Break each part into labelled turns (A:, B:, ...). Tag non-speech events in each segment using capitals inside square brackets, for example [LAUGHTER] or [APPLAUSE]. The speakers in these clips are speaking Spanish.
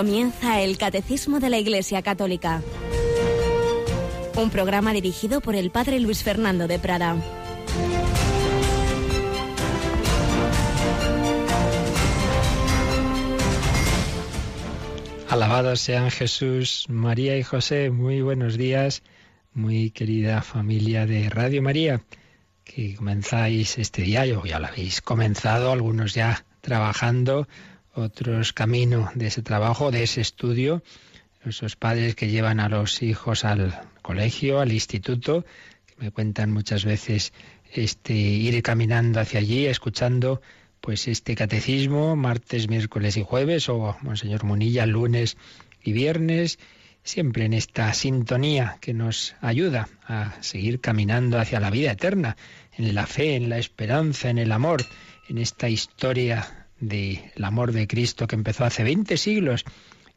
A: Comienza el Catecismo de la Iglesia Católica. Un programa dirigido por el Padre Luis Fernando de Prada.
B: Alabados sean Jesús, María y José. Muy buenos días, muy querida familia de Radio María, que comenzáis este día, yo ya lo habéis comenzado, algunos ya trabajando otros camino de ese trabajo, de ese estudio, esos padres que llevan a los hijos al colegio, al instituto, que me cuentan muchas veces este ir caminando hacia allí, escuchando pues este catecismo martes, miércoles y jueves o Monseñor Munilla lunes y viernes, siempre en esta sintonía que nos ayuda a seguir caminando hacia la vida eterna, en la fe, en la esperanza, en el amor, en esta historia del amor de Cristo que empezó hace 20 siglos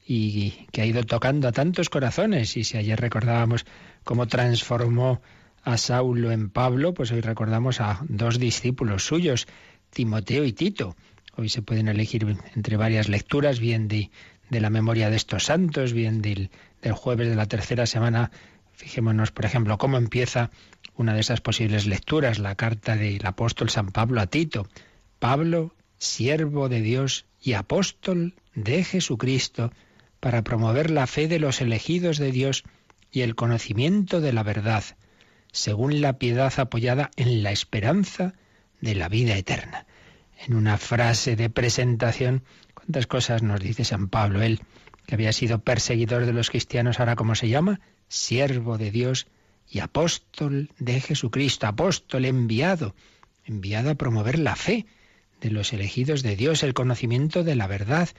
B: y que ha ido tocando a tantos corazones. Y si ayer recordábamos cómo transformó a Saulo en Pablo, pues hoy recordamos a dos discípulos suyos, Timoteo y Tito. Hoy se pueden elegir entre varias lecturas, bien de, de la memoria de estos santos, bien del, del jueves de la tercera semana. Fijémonos, por ejemplo, cómo empieza una de esas posibles lecturas, la carta del apóstol San Pablo a Tito. Pablo, siervo de Dios y apóstol de Jesucristo, para promover la fe de los elegidos de Dios y el conocimiento de la verdad, según la piedad apoyada en la esperanza de la vida eterna. En una frase de presentación, ¿cuántas cosas nos dice San Pablo? Él, que había sido perseguidor de los cristianos, ahora cómo se llama? Siervo de Dios y apóstol de Jesucristo, apóstol enviado, enviado a promover la fe de los elegidos de Dios, el conocimiento de la verdad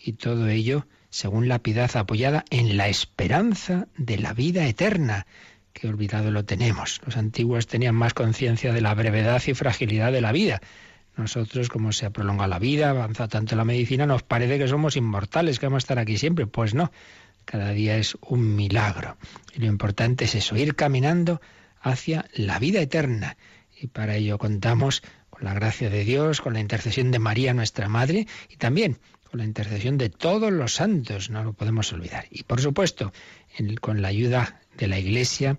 B: y todo ello según la piedad apoyada en la esperanza de la vida eterna, que olvidado lo tenemos. Los antiguos tenían más conciencia de la brevedad y fragilidad de la vida. Nosotros, como se ha prolongado la vida, avanza tanto la medicina, nos parece que somos inmortales, que vamos a estar aquí siempre. Pues no, cada día es un milagro. Y lo importante es eso, ir caminando hacia la vida eterna. Y para ello contamos la gracia de Dios, con la intercesión de María, nuestra Madre, y también con la intercesión de todos los santos, no lo podemos olvidar. Y por supuesto, con la ayuda de la Iglesia,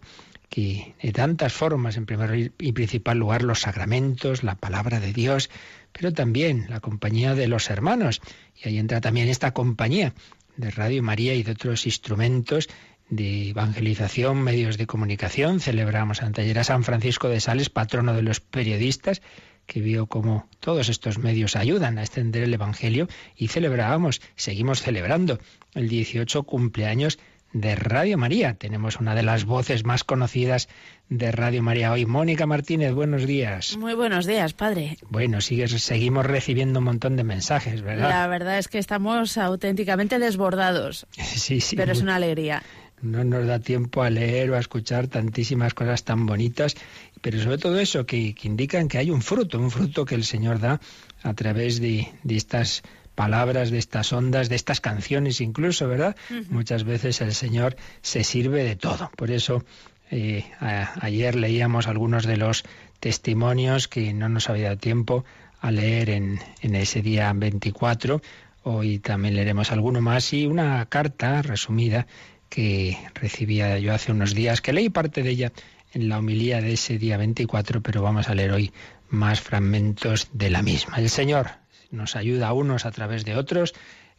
B: que de tantas formas, en primer y principal lugar, los sacramentos, la palabra de Dios, pero también la compañía de los hermanos. Y ahí entra también esta compañía de Radio María y de otros instrumentos de evangelización, medios de comunicación. Celebramos ayer a San Francisco de Sales, patrono de los periodistas, que vio cómo todos estos medios ayudan a extender el Evangelio y celebrábamos, seguimos celebrando el 18 cumpleaños de Radio María. Tenemos una de las voces más conocidas de Radio María hoy. Mónica Martínez, buenos días.
C: Muy buenos días, padre.
B: Bueno, sigues, seguimos recibiendo un montón de mensajes, ¿verdad?
C: La verdad es que estamos auténticamente desbordados. [LAUGHS]
B: Sí, sí.
C: Pero es una alegría.
B: No nos da tiempo a leer o a escuchar tantísimas cosas tan bonitas pero sobre todo eso, que, indican que hay un fruto, un fruto que el Señor da a través de, estas palabras, de estas ondas, de estas canciones incluso, ¿verdad? Muchas veces el Señor se sirve de todo. Por eso eh, ayer leíamos algunos de los testimonios que no nos había dado tiempo a leer en, en ese día 24. Hoy también leeremos alguno más y una carta resumida que recibía yo hace unos días, que leí parte de ella en la homilía de ese día 24, pero vamos a leer hoy más fragmentos de la misma. El Señor nos ayuda a unos a través de otros.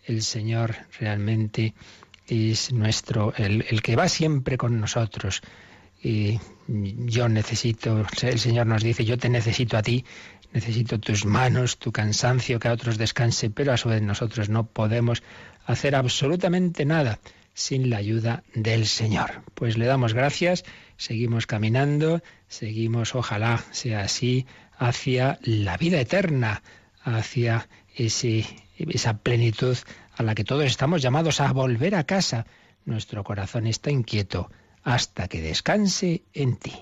B: El Señor realmente es nuestro, el, el que va siempre con nosotros. Y yo necesito, el Señor nos dice, yo te necesito a ti, necesito tus manos, tu cansancio, que a otros descanse, pero a su vez nosotros no podemos hacer absolutamente nada sin la ayuda del Señor. Pues le damos gracias, seguimos caminando, seguimos, ojalá sea así, hacia la vida eterna, hacia ese, esa plenitud a la que todos estamos llamados a volver a casa. Nuestro corazón está inquieto hasta que descanse en ti.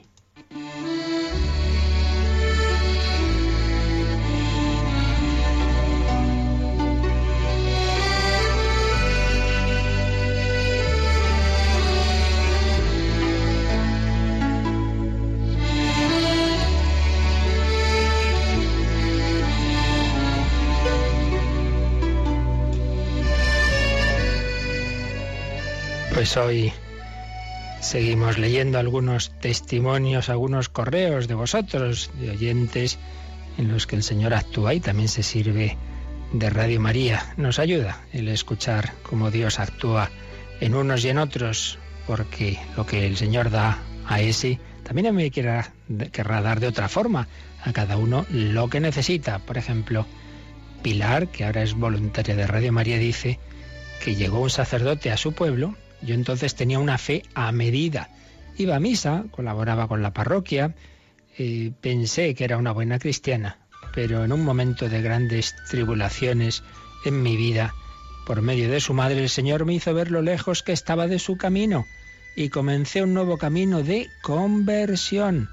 B: Pues hoy seguimos leyendo algunos testimonios, algunos correos de vosotros, de oyentes, en los que el Señor actúa y también se sirve de Radio María. Nos ayuda el escuchar cómo Dios actúa en unos y en otros, porque lo que el Señor da a ese, también a mí querrá, querrá dar de otra forma a cada uno lo que necesita. Por ejemplo, Pilar, que ahora es voluntaria de Radio María, dice que llegó un sacerdote a su pueblo, yo entonces tenía una fe a medida. Iba a misa, colaboraba con la parroquia, eh, pensé que era una buena cristiana, pero en un momento de grandes tribulaciones en mi vida, por medio de su madre, el Señor me hizo ver lo lejos que estaba de su camino y comencé un nuevo camino de conversión,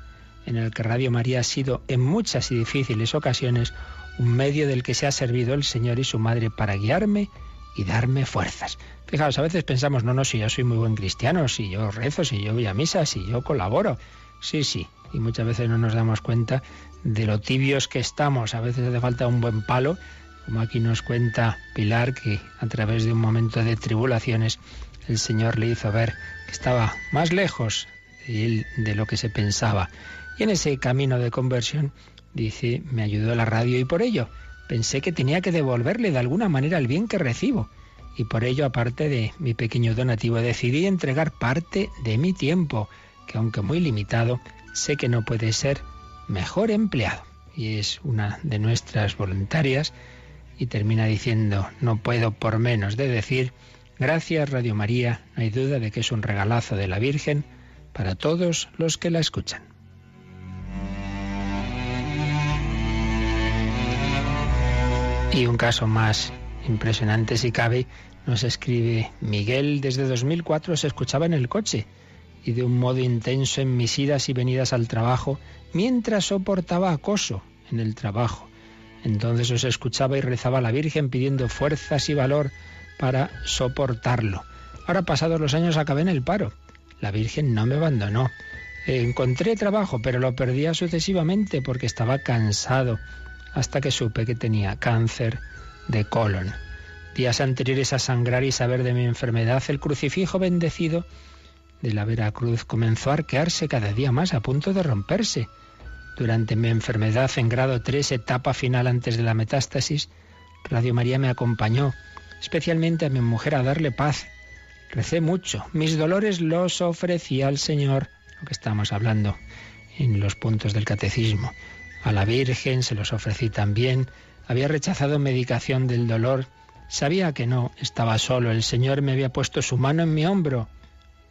B: en el que Radio María ha sido en muchas y difíciles ocasiones un medio del que se ha servido el Señor y su madre para guiarme y darme fuerzas. Fijaos, a veces pensamos, no, no, si yo soy muy buen cristiano, si yo rezo, si yo voy a misa, si yo colaboro. Sí, sí, y muchas veces no nos damos cuenta de lo tibios que estamos. A veces hace falta un buen palo, como aquí nos cuenta Pilar, que a través de un momento de tribulaciones el Señor le hizo ver que estaba más lejos de lo que se pensaba. Y en ese camino de conversión, dice, me ayudó la radio y por ello pensé que tenía que devolverle de alguna manera el bien que recibo. Y por ello, aparte de mi pequeño donativo, decidí entregar parte de mi tiempo, que aunque muy limitado, sé que no puede ser mejor empleado. Y es una de nuestras voluntarias y termina diciendo, no puedo por menos de decir, gracias Radio María, no hay duda de que es un regalazo de la Virgen para todos los que la escuchan. Y un caso más impresionante si cabe, nos escribe Miguel, desde 2004 se escuchaba en el coche y de un modo intenso en mis idas y venidas al trabajo mientras soportaba acoso en el trabajo. Entonces os escuchaba y rezaba a la Virgen pidiendo fuerzas y valor para soportarlo. Ahora pasados los años acabé en el paro. La Virgen no me abandonó. Encontré trabajo, pero lo perdía sucesivamente porque estaba cansado hasta que supe que tenía cáncer de colon. Días anteriores a sangrar y saber de mi enfermedad, el crucifijo bendecido de la Veracruz comenzó a arquearse cada día más a punto de romperse. Durante mi enfermedad en grado 3, etapa final antes de la metástasis, Radio María me acompañó, especialmente a mi mujer, a darle paz. Recé mucho, mis dolores los ofrecía al Señor, lo que estamos hablando en los puntos del catecismo. A la Virgen se los ofrecí también. Había rechazado medicación del dolor. Sabía que no estaba solo. El Señor me había puesto su mano en mi hombro.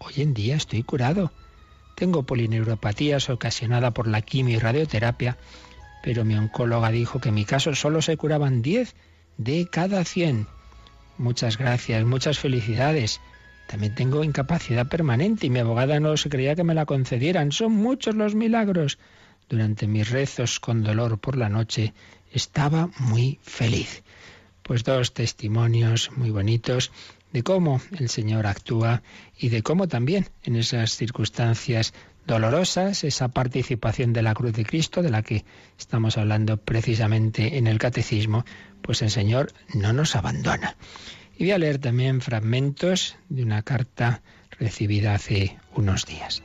B: Hoy en día estoy curado. Tengo polineuropatías ocasionada por la quimio y radioterapia, pero mi oncóloga dijo que en mi caso solo se curaban 10 de cada 100. Muchas gracias, muchas felicidades. También tengo incapacidad permanente y mi abogada no se creía que me la concedieran. Son muchos los milagros. Durante mis rezos con dolor por la noche estaba muy feliz. Pues dos testimonios muy bonitos de cómo el Señor actúa y de cómo también en esas circunstancias dolorosas, esa participación de la cruz de Cristo, de la que estamos hablando precisamente en el Catecismo, pues el Señor no nos abandona. Y voy a leer también fragmentos de una carta recibida hace unos días.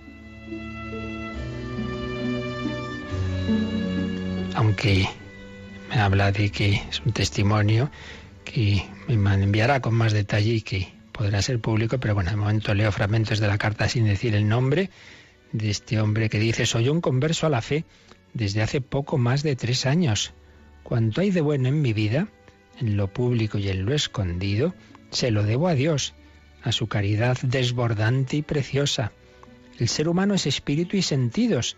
B: Aunque me habla de que es un testimonio que me enviará con más detalle y que podrá ser público, pero bueno, de momento leo fragmentos de la carta sin decir el nombre de este hombre que dice, soy un converso a la fe desde hace poco más de tres años. Cuanto hay de bueno en mi vida, en lo público y en lo escondido, se lo debo a Dios, a su caridad desbordante y preciosa. El ser humano es espíritu y sentidos,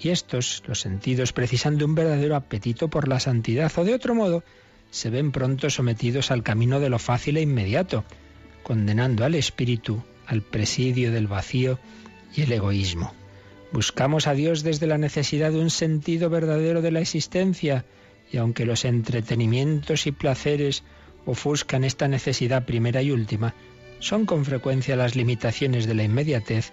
B: y estos, los sentidos, precisan de un verdadero apetito por la santidad, o de otro modo, se ven pronto sometidos al camino de lo fácil e inmediato, condenando al espíritu al presidio del vacío y el egoísmo. Buscamos a Dios desde la necesidad de un sentido verdadero de la existencia, y aunque los entretenimientos y placeres ofuscan esta necesidad primera y última, son con frecuencia las limitaciones de la inmediatez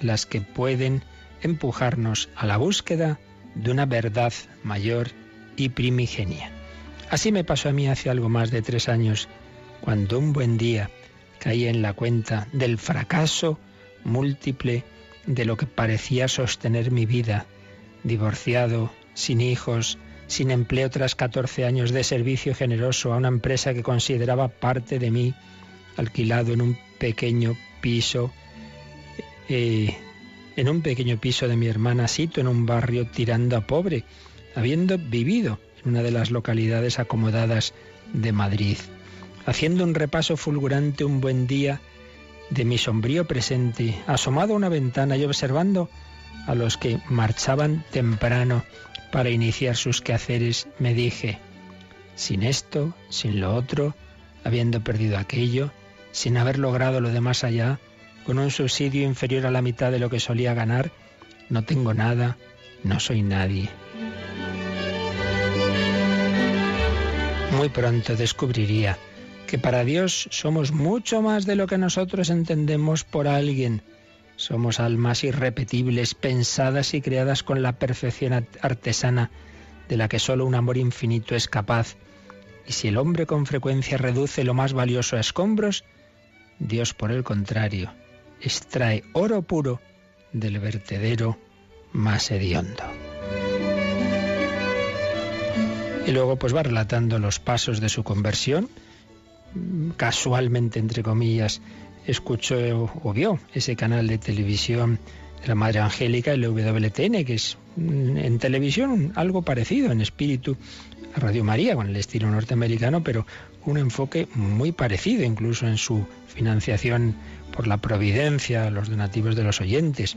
B: las que pueden empujarnos a la búsqueda de una verdad mayor y primigenia. Así me pasó a mí hace algo más de tres años, cuando un buen día, caí en la cuenta del fracaso múltiple de lo que parecía sostener mi vida, divorciado, sin hijos, sin empleo tras 14 años de servicio generoso a una empresa que consideraba parte de mí, alquilado en un pequeño piso, eh, en un pequeño piso de mi hermana Sito, en un barrio tirando a pobre, habiendo vivido en una de las localidades acomodadas de Madrid. Haciendo un repaso fulgurante un buen día de mi sombrío presente, asomado a una ventana y observando a los que marchaban temprano para iniciar sus quehaceres, me dije, sin esto, sin lo otro, habiendo perdido aquello, sin haber logrado lo de más allá, con un subsidio inferior a la mitad de lo que solía ganar, no tengo nada, no soy nadie. Muy pronto descubriría que para Dios somos mucho más de lo que nosotros entendemos por alguien. Somos almas irrepetibles, pensadas y creadas con la perfección artesana de la que solo un amor infinito es capaz. Y si el hombre con frecuencia reduce lo más valioso a escombros, Dios por el contrario extrae oro puro del vertedero más hediondo. Y luego pues va relatando los pasos de su conversión. Casualmente, entre comillas, escuchó o vio ese canal de televisión de la Madre Angélica, el WTN, que es mm, en televisión algo parecido en espíritu a Radio María, con el estilo norteamericano, pero un enfoque muy parecido, incluso en su financiación por la providencia, los donativos de los oyentes.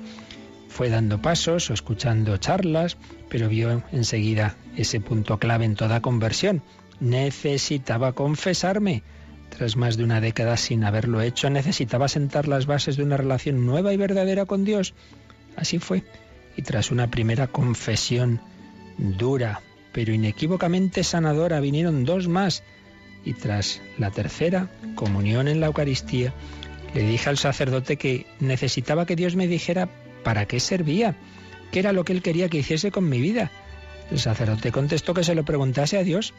B: Fue dando pasos o escuchando charlas, pero vio enseguida ese punto clave en toda conversión. Necesitaba confesarme. Tras más de una década sin haberlo hecho, necesitaba sentar las bases de una relación nueva y verdadera con Dios. Así fue. Y tras una primera confesión dura, pero inequívocamente sanadora, vinieron dos más. Y tras la tercera, comunión en la Eucaristía, le dije al sacerdote que necesitaba que Dios me dijera para qué servía, qué era lo que él quería que hiciese con mi vida. El sacerdote contestó que se lo preguntase a Dios.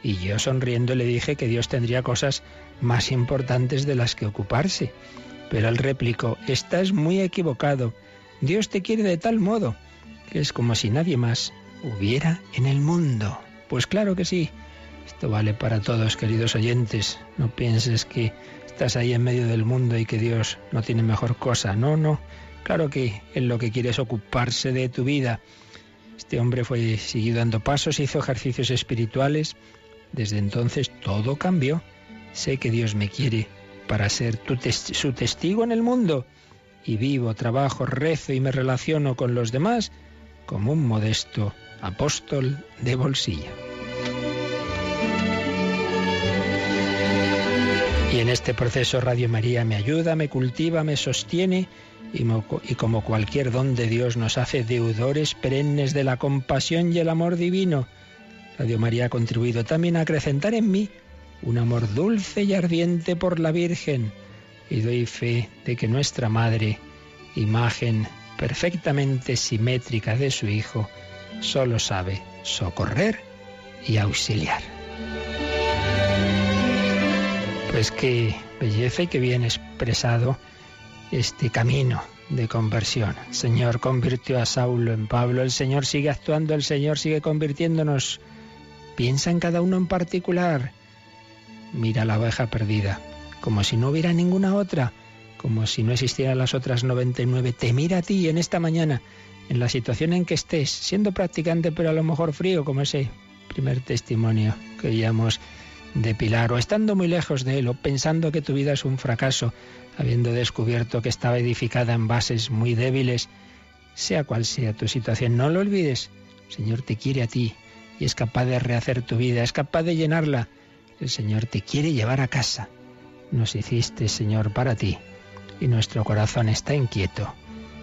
B: Y yo sonriendo le dije que Dios tendría cosas más importantes de las que ocuparse. Pero él replicó, estás muy equivocado. Dios te quiere de tal modo que es como si nadie más hubiera en el mundo. Pues claro que sí. Esto vale para todos, queridos oyentes. No pienses que estás ahí en medio del mundo y que Dios no tiene mejor cosa. No, no. Claro que Él lo que quiere es ocuparse de tu vida. Este hombre fue siguiendo dando pasos, hizo ejercicios espirituales. Desde entonces todo cambió. Sé que Dios me quiere para ser su testigo en el mundo. Y vivo, trabajo, rezo y me relaciono con los demás como un modesto apóstol de bolsillo. Y en este proceso Radio María me ayuda, me cultiva, me sostiene y, como cualquier don de Dios nos hace deudores perennes de la compasión y el amor divino. Radio María ha contribuido también a acrecentar en mí un amor dulce y ardiente por la Virgen y doy fe de que nuestra Madre, imagen perfectamente simétrica de su Hijo, solo sabe socorrer y auxiliar. Pues qué belleza y qué bien expresado este camino de conversión. El Señor convirtió a Saulo en Pablo, el Señor sigue actuando, el Señor sigue convirtiéndonos. Piensa en cada uno en particular. Mira la oveja perdida, como si no hubiera ninguna otra, como si no existieran las otras 99. Te mira a ti en esta mañana, en la situación en que estés, siendo practicante pero a lo mejor frío, como ese primer testimonio que oíamos de Pilar, o estando muy lejos de él, o pensando que tu vida es un fracaso, habiendo descubierto que estaba edificada en bases muy débiles, sea cual sea tu situación, no lo olvides. El Señor te quiere a ti y es capaz de rehacer tu vida, es capaz de llenarla. El Señor te quiere llevar a casa. Nos hiciste, Señor, para ti, y nuestro corazón está inquieto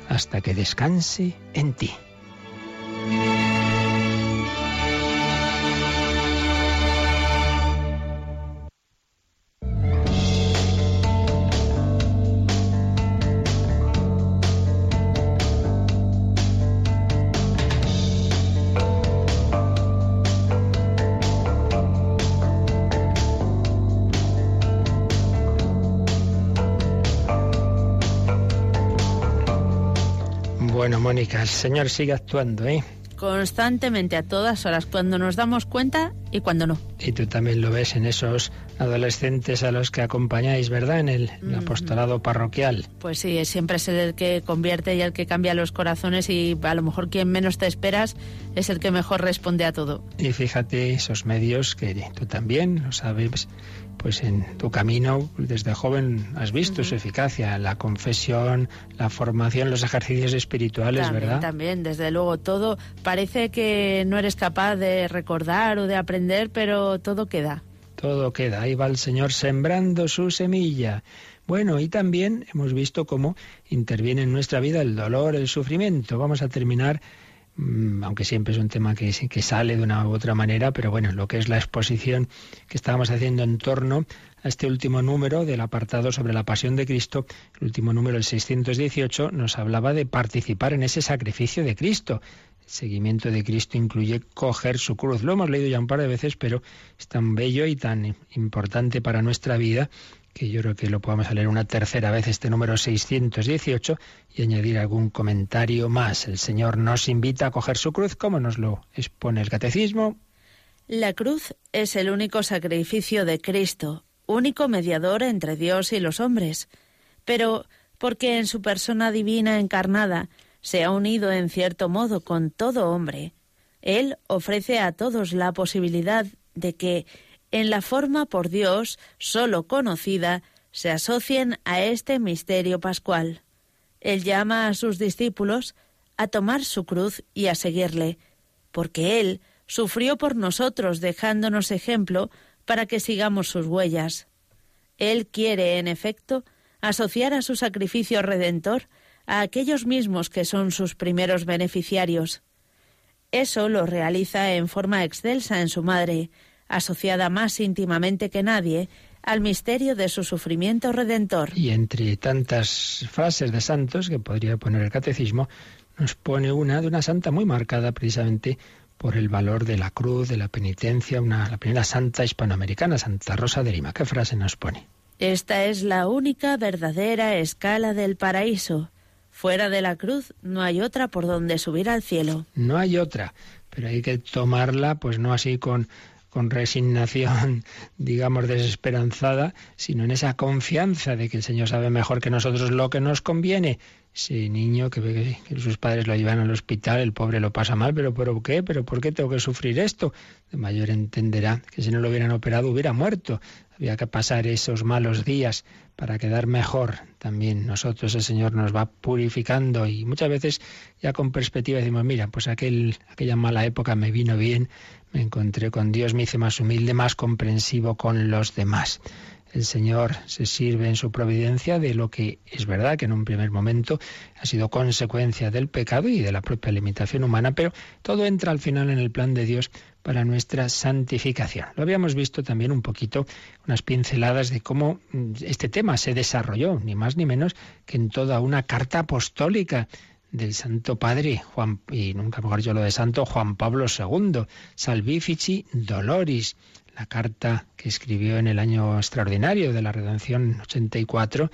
B: hasta que descanse en ti. Mónica, el Señor sigue actuando, ¿eh?
C: constantemente a todas horas, cuando nos damos cuenta y cuando no.
B: Y tú también lo ves en esos adolescentes a los que acompañáis, ¿verdad? En el, apostolado parroquial.
C: Pues sí, siempre es el que convierte y el que cambia los corazones y a lo mejor quien menos te esperas es el que mejor responde a todo.
B: Y fíjate esos medios que tú también lo sabes pues en tu camino desde joven has visto su eficacia, la confesión, la formación, los ejercicios espirituales, ¿verdad?
C: También, desde luego, todo parece que no eres capaz de recordar o de aprender, pero todo queda.
B: Todo queda, ahí va el Señor sembrando su semilla. Bueno, y también hemos visto cómo interviene en nuestra vida el dolor, el sufrimiento. Vamos a terminar Mm, aunque siempre es un tema que, que sale de una u otra manera, pero bueno, lo que es la exposición que estábamos haciendo en torno a este último número del apartado sobre la pasión de Cristo, el último número, el 618, nos hablaba de participar en ese sacrificio de Cristo. Seguimiento de Cristo incluye coger su cruz. Lo hemos leído ya un par de veces, pero es tan bello y tan importante para nuestra vida que yo creo que lo podamos leer una tercera vez este número 618 y añadir algún comentario más. El Señor nos invita a coger su cruz, como nos lo expone el catecismo.
C: La cruz es el único sacrificio de Cristo, único mediador entre Dios y los hombres, pero porque en su persona divina encarnada se ha unido en cierto modo con todo hombre, Él ofrece a todos la posibilidad de que en la forma por Dios sólo conocida, se asocien a este misterio pascual. Él llama a sus discípulos a tomar su cruz y a seguirle, porque Él sufrió por nosotros dejándonos ejemplo para que sigamos sus huellas. Él quiere, en efecto, asociar a su sacrificio redentor a aquellos mismos que son sus primeros beneficiarios. Eso lo realiza en forma excelsa en su madre, asociada más íntimamente que nadie al misterio de su sufrimiento redentor.
B: Y entre tantas frases de santos que podría poner el catecismo, nos pone una de una santa muy marcada precisamente por el valor de la cruz, de la penitencia, una, la primera santa hispanoamericana, Santa Rosa de Lima. ¿Qué frase nos pone?
C: Esta es la única verdadera escala del paraíso. Fuera de la cruz no hay otra por donde subir al cielo.
B: No hay otra, pero hay que tomarla pues no así con con resignación, [LAUGHS] digamos, desesperanzada, sino en esa confianza de que el Señor sabe mejor que nosotros lo que nos conviene. Ese niño que ve que sus padres lo llevan al hospital, el pobre lo pasa mal, pero ¿por qué? ¿Pero por qué tengo que sufrir esto? De mayor entenderá que si no lo hubieran operado hubiera muerto. Había que pasar esos malos días para quedar mejor. También nosotros el Señor nos va purificando y muchas veces ya con perspectiva decimos, mira, pues aquel, aquella mala época me vino bien, me encontré con Dios, me hice más humilde, más comprensivo con los demás. El Señor se sirve en su providencia de lo que es verdad que en un primer momento ha sido consecuencia del pecado y de la propia limitación humana, pero todo entra al final en el plan de Dios para nuestra santificación. Lo habíamos visto también un poquito, unas pinceladas de cómo este tema se desarrolló, ni más ni menos que en toda una carta apostólica del Santo Padre, Juan, y nunca mejor yo lo de Santo Juan Pablo II, Salvifici Doloris, la carta que escribió en el año extraordinario de la Redención 84,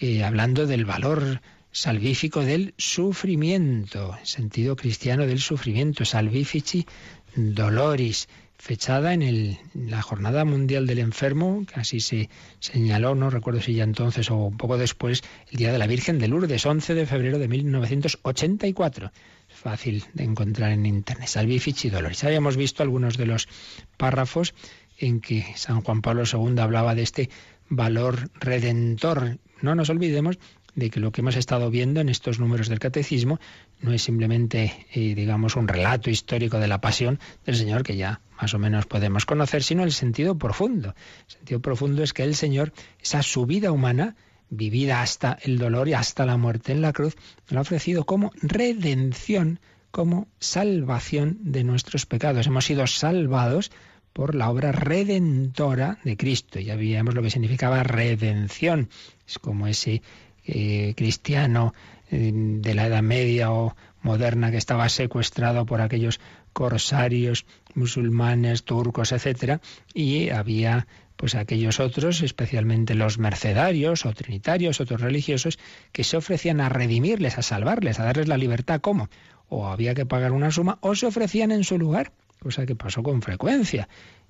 B: eh, hablando del valor salvífico del sufrimiento, sentido cristiano del sufrimiento, Salvifici Doloris fechada en el, la Jornada Mundial del Enfermo, que así se señaló, no recuerdo si ya entonces o un poco después, el Día de la Virgen de Lourdes, 11 de febrero de 1984. Fácil de encontrar en Internet. Salvifici Dolores. Habíamos visto algunos de los párrafos en que San Juan Pablo II hablaba de este valor redentor. No nos olvidemos de que lo que hemos estado viendo en estos números del catecismo no es simplemente, eh, digamos, un relato histórico de la pasión del Señor que ya más o menos podemos conocer, sino el sentido profundo. El sentido profundo es que el Señor, esa subida humana, vivida hasta el dolor y hasta la muerte en la cruz, lo ha ofrecido como redención, como salvación de nuestros pecados. Hemos sido salvados por la obra redentora de Cristo. Ya veíamos lo que significaba redención. Es como ese eh, cristiano de la Edad Media o moderna que estaba secuestrado por aquellos corsarios musulmanes, turcos, etcétera, y había pues aquellos otros, especialmente los mercedarios o trinitarios, otros religiosos, que se ofrecían a redimirles, a salvarles, a darles la libertad. ¿Cómo? O había que pagar una suma o se ofrecían en su lugar, cosa que pasó con frecuencia.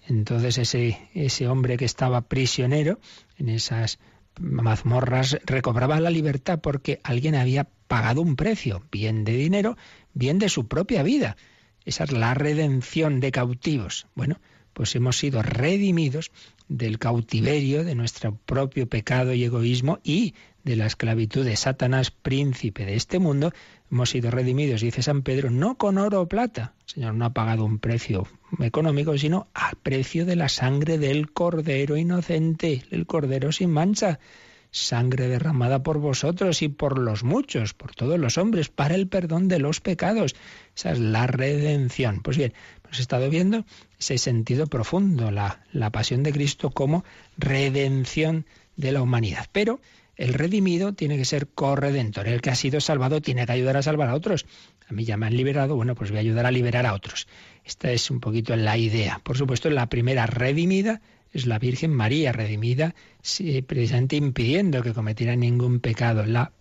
B: Entonces ese, ese hombre que estaba prisionero en esas mazmorras recobraba la libertad porque alguien había pagado un precio, bien de dinero, bien de su propia vida. Esa es la redención de cautivos. Bueno, pues hemos sido redimidos del cautiverio de nuestro propio pecado y egoísmo y de la esclavitud de Satanás, príncipe de este mundo, hemos sido redimidos, dice San Pedro, no con oro o plata. El Señor no ha pagado un precio económico, sino a precio de la sangre del Cordero inocente, el Cordero sin mancha sangre derramada por vosotros y por los muchos, por todos los hombres, para el perdón de los pecados. Esa es la redención. Pues bien, hemos estado viendo ese sentido profundo, la, la pasión de Cristo como redención de la humanidad. Pero el redimido tiene que ser corredentor. El que ha sido salvado tiene que ayudar a salvar a otros. A mí ya me han liberado, bueno, pues voy a ayudar a liberar a otros. Esta es un poquito la idea. Por supuesto, la primera redimida es la Virgen María redimida, precisamente impidiendo que cometiera ningún pecado. La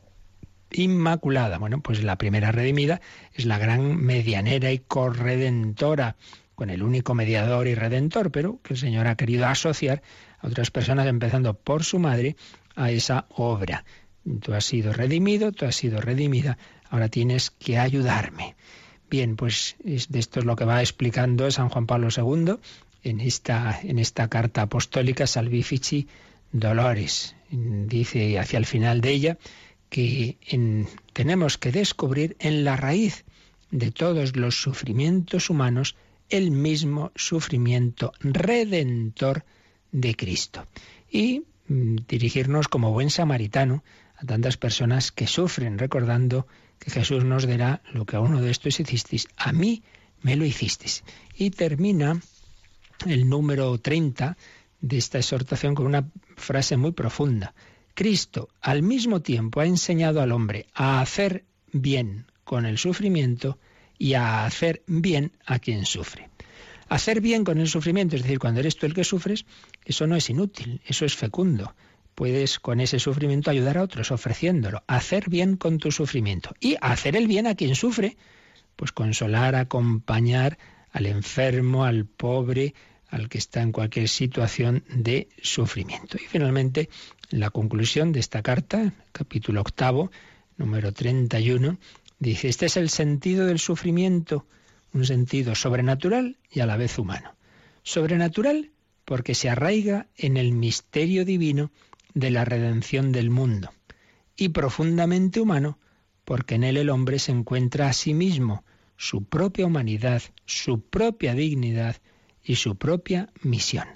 B: Inmaculada, bueno, pues la primera redimida es la gran medianera y corredentora, con el único mediador y redentor, pero que el Señor ha querido asociar a otras personas, empezando por su madre, a esa obra. Tú has sido redimido, tú has sido redimida, ahora tienes que ayudarme. Bien, pues esto es lo que va explicando San Juan Pablo II en esta, en esta carta apostólica Salvifici Dolores. Dice hacia el final de ella que tenemos que descubrir en la raíz de todos los sufrimientos humanos el mismo sufrimiento redentor de Cristo. Y dirigirnos como buen samaritano a tantas personas que sufren, recordando que Jesús nos dará lo que a uno de estos hicisteis, a mí me lo hicisteis. Y termina el número 30 de esta exhortación con una frase muy profunda. Cristo al mismo tiempo ha enseñado al hombre a hacer bien con el sufrimiento y a hacer bien a quien sufre. Hacer bien con el sufrimiento, es decir, cuando eres tú el que sufres, eso no es inútil, eso es fecundo. Puedes con ese sufrimiento ayudar a otros ofreciéndolo. Hacer bien con tu sufrimiento. Y hacer el bien a quien sufre, pues consolar, acompañar, al enfermo, al pobre, al que está en cualquier situación de sufrimiento. Y finalmente, la conclusión de esta carta, capítulo octavo, número 31, dice, este es el sentido del sufrimiento, un sentido sobrenatural y a la vez humano. Sobrenatural porque se arraiga en el misterio divino de la redención del mundo, y profundamente humano porque en él el hombre se encuentra a sí mismo, su propia humanidad, su propia dignidad y su propia misión.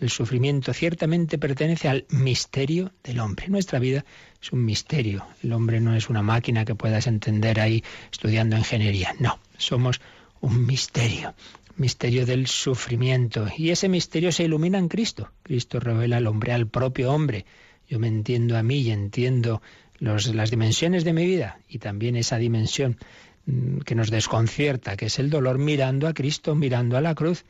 B: El sufrimiento ciertamente pertenece al misterio del hombre. Nuestra vida es un misterio. El hombre no es una máquina que puedas entender ahí estudiando ingeniería. No, somos un misterio, misterio del sufrimiento. Y ese misterio se ilumina en Cristo. Cristo revela al hombre, al propio hombre. Yo me entiendo a mí y entiendo las dimensiones de mi vida y también esa dimensión Mm, que nos desconcierta, que es el dolor mirando a Cristo, mirando a la cruz.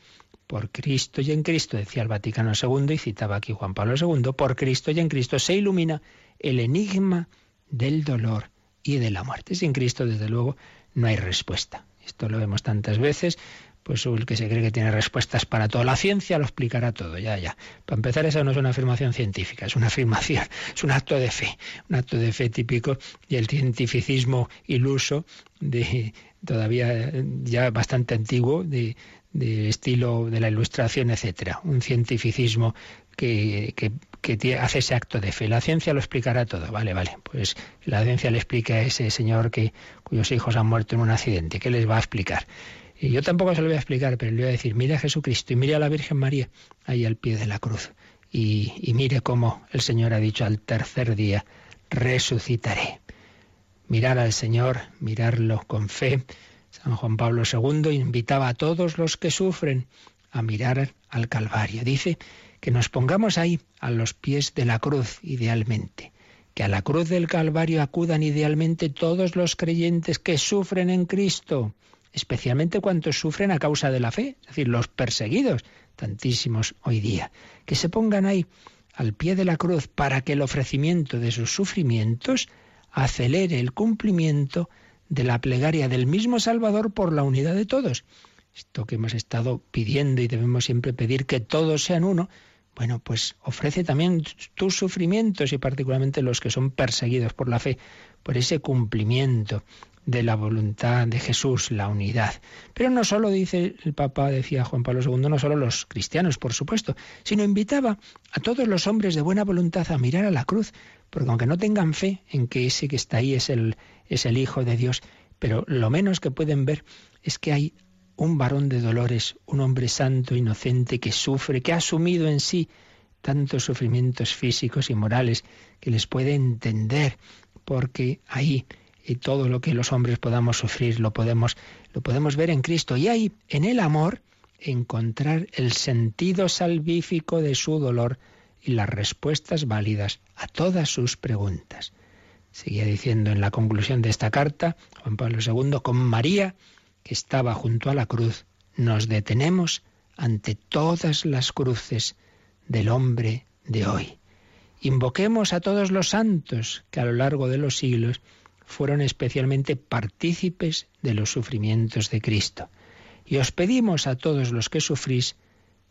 B: Por Cristo y en Cristo, decía el Vaticano II y citaba aquí Juan Pablo II, por Cristo y en Cristo se ilumina el enigma del dolor y de la muerte. Sin Cristo, desde luego, no hay respuesta. Esto lo vemos tantas veces, pues el que se cree que tiene respuestas para todo. La ciencia lo explicará todo, ya, ya. Para empezar, esa no es una afirmación científica, es una afirmación, [LAUGHS] es un acto de fe, un acto de fe típico y el cientificismo iluso de todavía ya bastante antiguo, de, estilo de la ilustración, etcétera. Un cientificismo que, que, que, hace ese acto de fe. La ciencia lo explicará todo, vale, vale. Pues la ciencia le explica a ese señor que, cuyos hijos han muerto en un accidente. ¿Qué les va a explicar? Y yo tampoco se lo voy a explicar, pero le voy a decir, mire a Jesucristo y mire a la Virgen María ahí al pie de la cruz. Y, y mire cómo el Señor ha dicho al tercer día, resucitaré. Mirar al Señor, mirarlo con fe. San Juan Pablo II invitaba a todos los que sufren a mirar al Calvario. Dice que nos pongamos ahí a los pies de la cruz, idealmente, que a la cruz del Calvario acudan idealmente todos los creyentes que sufren en Cristo, especialmente cuantos sufren a causa de la fe, es decir, los perseguidos, tantísimos hoy día, que se pongan ahí al pie de la cruz para que el ofrecimiento de sus sufrimientos acelere el cumplimiento de la plegaria del mismo Salvador por la unidad de todos. Esto que hemos estado pidiendo y debemos siempre pedir que todos sean uno, bueno, pues ofrece también tus sufrimientos y particularmente los que son perseguidos por la fe, por ese cumplimiento de la voluntad de Jesús, la unidad. Pero no solo, dice el Papa, decía Juan Pablo II, no solo los cristianos, por supuesto, sino invitaba a todos los hombres de buena voluntad a mirar a la cruz, porque aunque no tengan fe en que ese que está ahí es el, es el Hijo de Dios, pero lo menos que pueden ver es que hay un varón de dolores, un hombre santo, inocente, que sufre, que ha asumido en sí tantos sufrimientos físicos y morales, que les puede entender, porque ahí y todo lo que los hombres podamos sufrir lo podemos, lo podemos ver en Cristo. Y ahí, en el amor, encontrar el sentido salvífico de su dolor y las respuestas válidas a todas sus preguntas. Seguía diciendo en la conclusión de esta carta, Juan Pablo II, con María que estaba junto a la cruz, nos detenemos ante todas las cruces del hombre de hoy. Invoquemos a todos los santos que a lo largo de los siglos fueron especialmente partícipes de los sufrimientos de Cristo. Y os pedimos a todos los que sufrís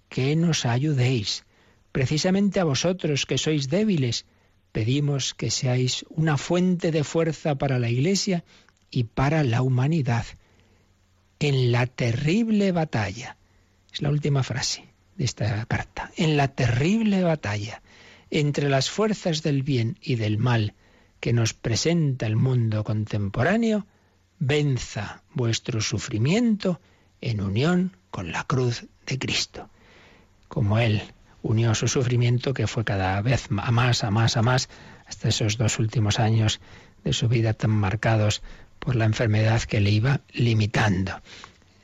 B: que nos ayudéis. Precisamente a vosotros que sois débiles, pedimos que seáis una fuente de fuerza para la Iglesia y para la humanidad en la terrible batalla. Es la última frase de esta carta. En la terrible batalla entre las fuerzas del bien y del mal que nos presenta el mundo contemporáneo, venza vuestro sufrimiento en unión con la cruz de Cristo. Como Él unió su sufrimiento, que fue cada vez a más, a más, a más, hasta esos dos últimos años de su vida tan marcados por la enfermedad que le iba limitando.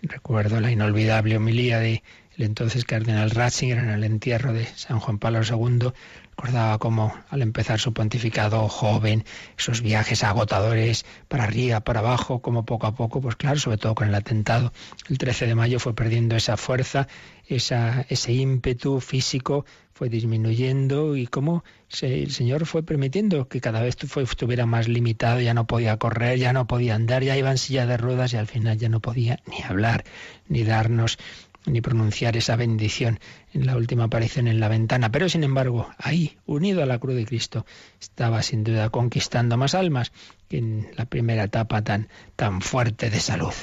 B: Recuerdo la inolvidable homilía de el entonces cardenal Ratzinger en el entierro de San Juan Pablo II recordaba cómo al empezar su pontificado joven, esos viajes agotadores para arriba, para abajo, como poco a poco, pues claro, sobre todo con el atentado, el 13 de mayo fue perdiendo esa fuerza, esa, ese ímpetu físico fue disminuyendo y cómo el Señor fue permitiendo que cada vez estuviera más limitado, ya no podía correr, ya no podía andar, ya iba en silla de ruedas y al final ya no podía ni hablar, ni darnos ni pronunciar esa bendición en la última aparición en la ventana. Pero sin embargo, ahí, unido a la cruz de Cristo, estaba sin duda conquistando más almas que en la primera etapa tan, tan fuerte de salud.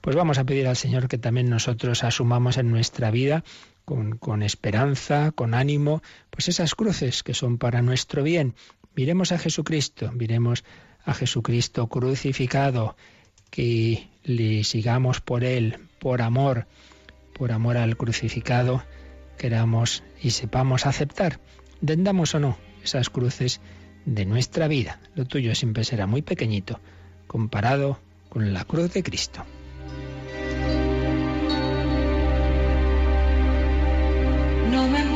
B: Pues vamos a pedir al Señor que también nosotros asumamos en nuestra vida con, con esperanza, con ánimo, pues esas cruces que son para nuestro bien. Miremos a Jesucristo, miremos a Jesucristo crucificado, que le sigamos por Él, por amor, por amor al crucificado, queramos y sepamos aceptar, dendamos o no esas cruces de nuestra vida. Lo tuyo siempre será muy pequeñito comparado con la cruz de Cristo.
D: No me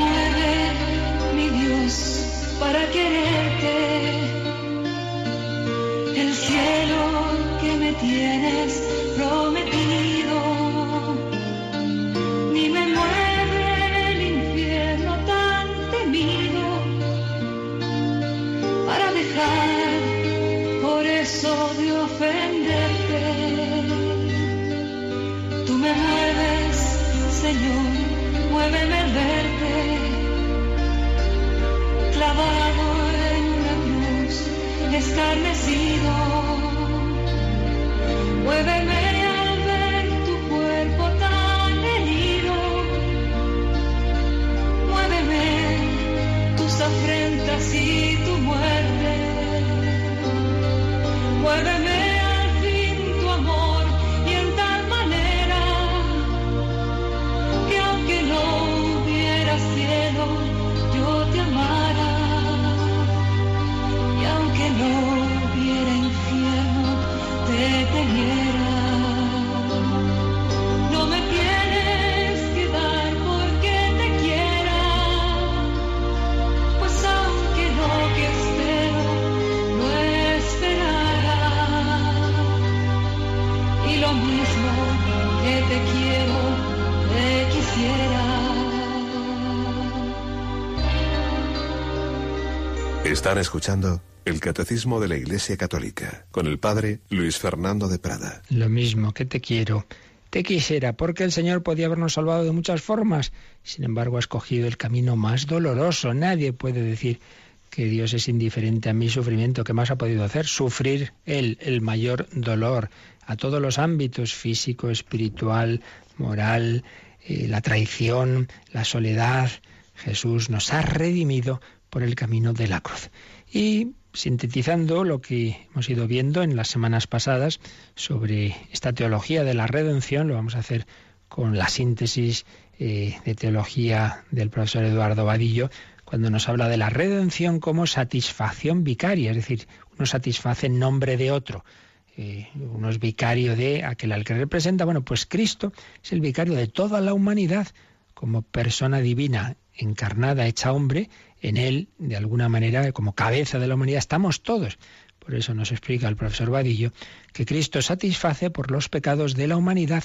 E: Están escuchando el Catecismo de la Iglesia Católica con el Padre Luis Fernando de Prada.
B: Lo mismo, que te quiero. Te quisiera, porque el Señor podía habernos salvado de muchas formas. Sin embargo, ha escogido el camino más doloroso. Nadie puede decir que Dios es indiferente a mi sufrimiento. ¿Qué más ha podido hacer? Sufrir Él el mayor dolor a todos los ámbitos, físico, espiritual, moral, eh, la traición, la soledad. Jesús nos ha redimido por el camino de la cruz. Y sintetizando lo que hemos ido viendo en las semanas pasadas sobre esta teología de la redención, lo vamos a hacer con la síntesis eh, de teología del profesor Eduardo Vadillo, cuando nos habla de la redención como satisfacción vicaria, es decir, uno satisface en nombre de otro. Eh, uno es vicario de aquel al que representa. Bueno, pues Cristo es el vicario de toda la humanidad como persona divina encarnada, hecha hombre, en él, de alguna manera, como cabeza de la humanidad, estamos todos. Por eso nos explica el profesor Vadillo que Cristo satisface por los pecados de la humanidad.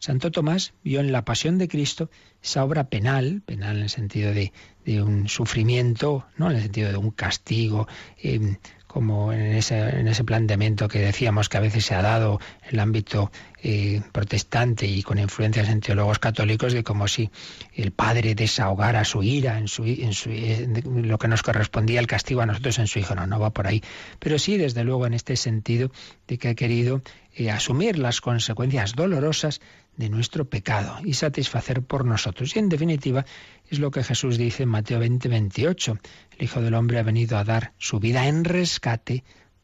B: Santo Tomás vio en la pasión de Cristo esa obra penal, penal en el sentido de, un sufrimiento, no en el sentido de un castigo, eh, como en ese, en ese planteamiento que decíamos que a veces se ha dado en el ámbito eh, protestante y con influencias en teólogos católicos de como si el padre desahogara su ira en, su, en, su, lo que nos correspondía el castigo a nosotros en su hijo. No, no va por ahí. Pero sí, desde luego, en este sentido de que ha querido eh, asumir las consecuencias dolorosas de nuestro pecado y satisfacer por nosotros. Y en definitiva es lo que Jesús dice en Mateo 20, 28. El Hijo del Hombre ha venido a dar su vida en rescate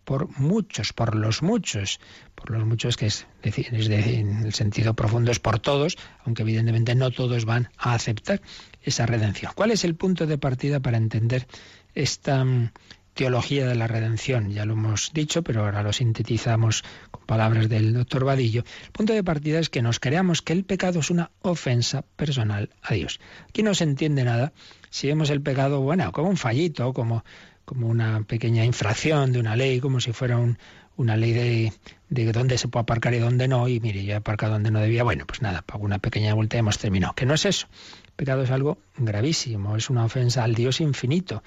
B: por muchos, por los muchos, por los muchos que es, decir, en el sentido profundo es por todos, aunque evidentemente no todos van a aceptar esa redención. ¿Cuál es el punto de partida para entender esta mm, teología de la redención. Ya lo hemos dicho, pero ahora lo sintetizamos con palabras del doctor Vadillo. El punto de partida es que nos creamos que el pecado es una ofensa personal a Dios. Aquí no se entiende nada si vemos el pecado, bueno, como un fallito, como, como una pequeña infracción de una ley, como si fuera un, una ley de, de dónde se puede aparcar y dónde no, y mire, yo he aparcado donde no debía, bueno, pues nada, pago una pequeña multa y hemos terminado. Que no es eso. El pecado es algo gravísimo, es una ofensa al Dios infinito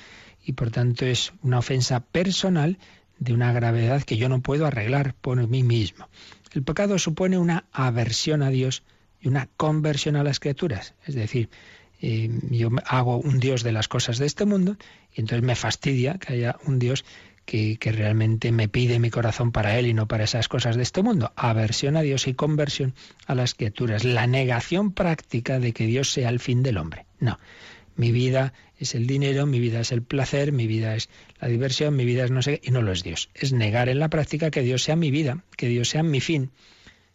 B: y por tanto es una ofensa personal de una gravedad que yo no puedo arreglar por mí mismo. El pecado supone una aversión a Dios y una conversión a las criaturas. Es decir, eh, yo hago un Dios de las cosas de este mundo y entonces me fastidia que haya un Dios que, que, realmente me pide mi corazón para Él y no para esas cosas de este mundo. Aversión a Dios y conversión a las criaturas. La negación práctica de que Dios sea el fin del hombre. No, mi vida es el dinero, mi vida es el placer, mi vida es la diversión, mi vida es no sé qué, y no lo es Dios. Es negar en la práctica que Dios sea mi vida, que Dios sea mi fin.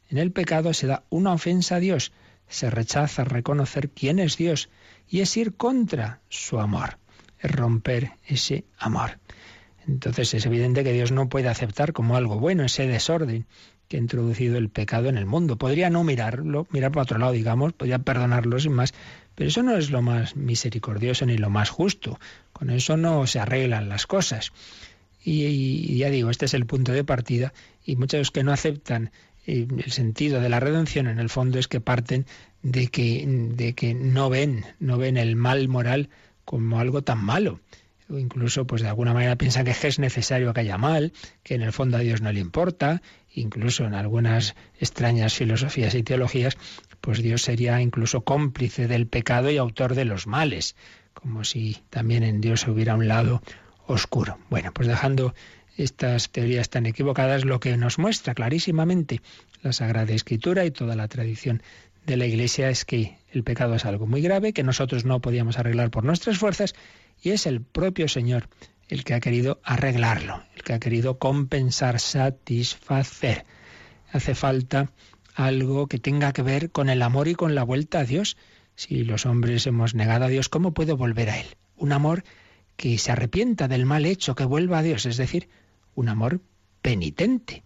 B: En el pecado se da una ofensa a Dios, se rechaza reconocer quién es Dios y es ir contra su amor, romper ese amor. Entonces es evidente que Dios no puede aceptar como algo bueno ese desorden que ha introducido el pecado en el mundo. Podría no mirarlo, mirar para otro lado, digamos, podría perdonarlo sin más, pero eso no es lo más misericordioso ni lo más justo. Con eso no se arreglan las cosas. Y, ya digo, este es el punto de partida y muchos que no aceptan eh, el sentido de la redención en el fondo es que parten de que, de que no ven, no ven el mal moral como algo tan malo o incluso pues de alguna manera piensan que es necesario que haya mal, que en el fondo a Dios no le importa, incluso en algunas extrañas filosofías y teologías, pues Dios sería incluso cómplice del pecado y autor de los males, como si también en Dios hubiera un lado oscuro. Bueno, pues dejando estas teorías tan equivocadas, lo que nos muestra clarísimamente la Sagrada Escritura y toda la tradición de la Iglesia es que el pecado es algo muy grave, que nosotros no podíamos arreglar por nuestras fuerzas y es el propio Señor el que ha querido arreglarlo, el que ha querido compensar, satisfacer. Hace falta algo que tenga que ver con el amor y con la vuelta a Dios. Si los hombres hemos negado a Dios, ¿cómo puedo volver a Él? Un amor que se arrepienta del mal hecho, que vuelva a Dios, es decir, un amor penitente.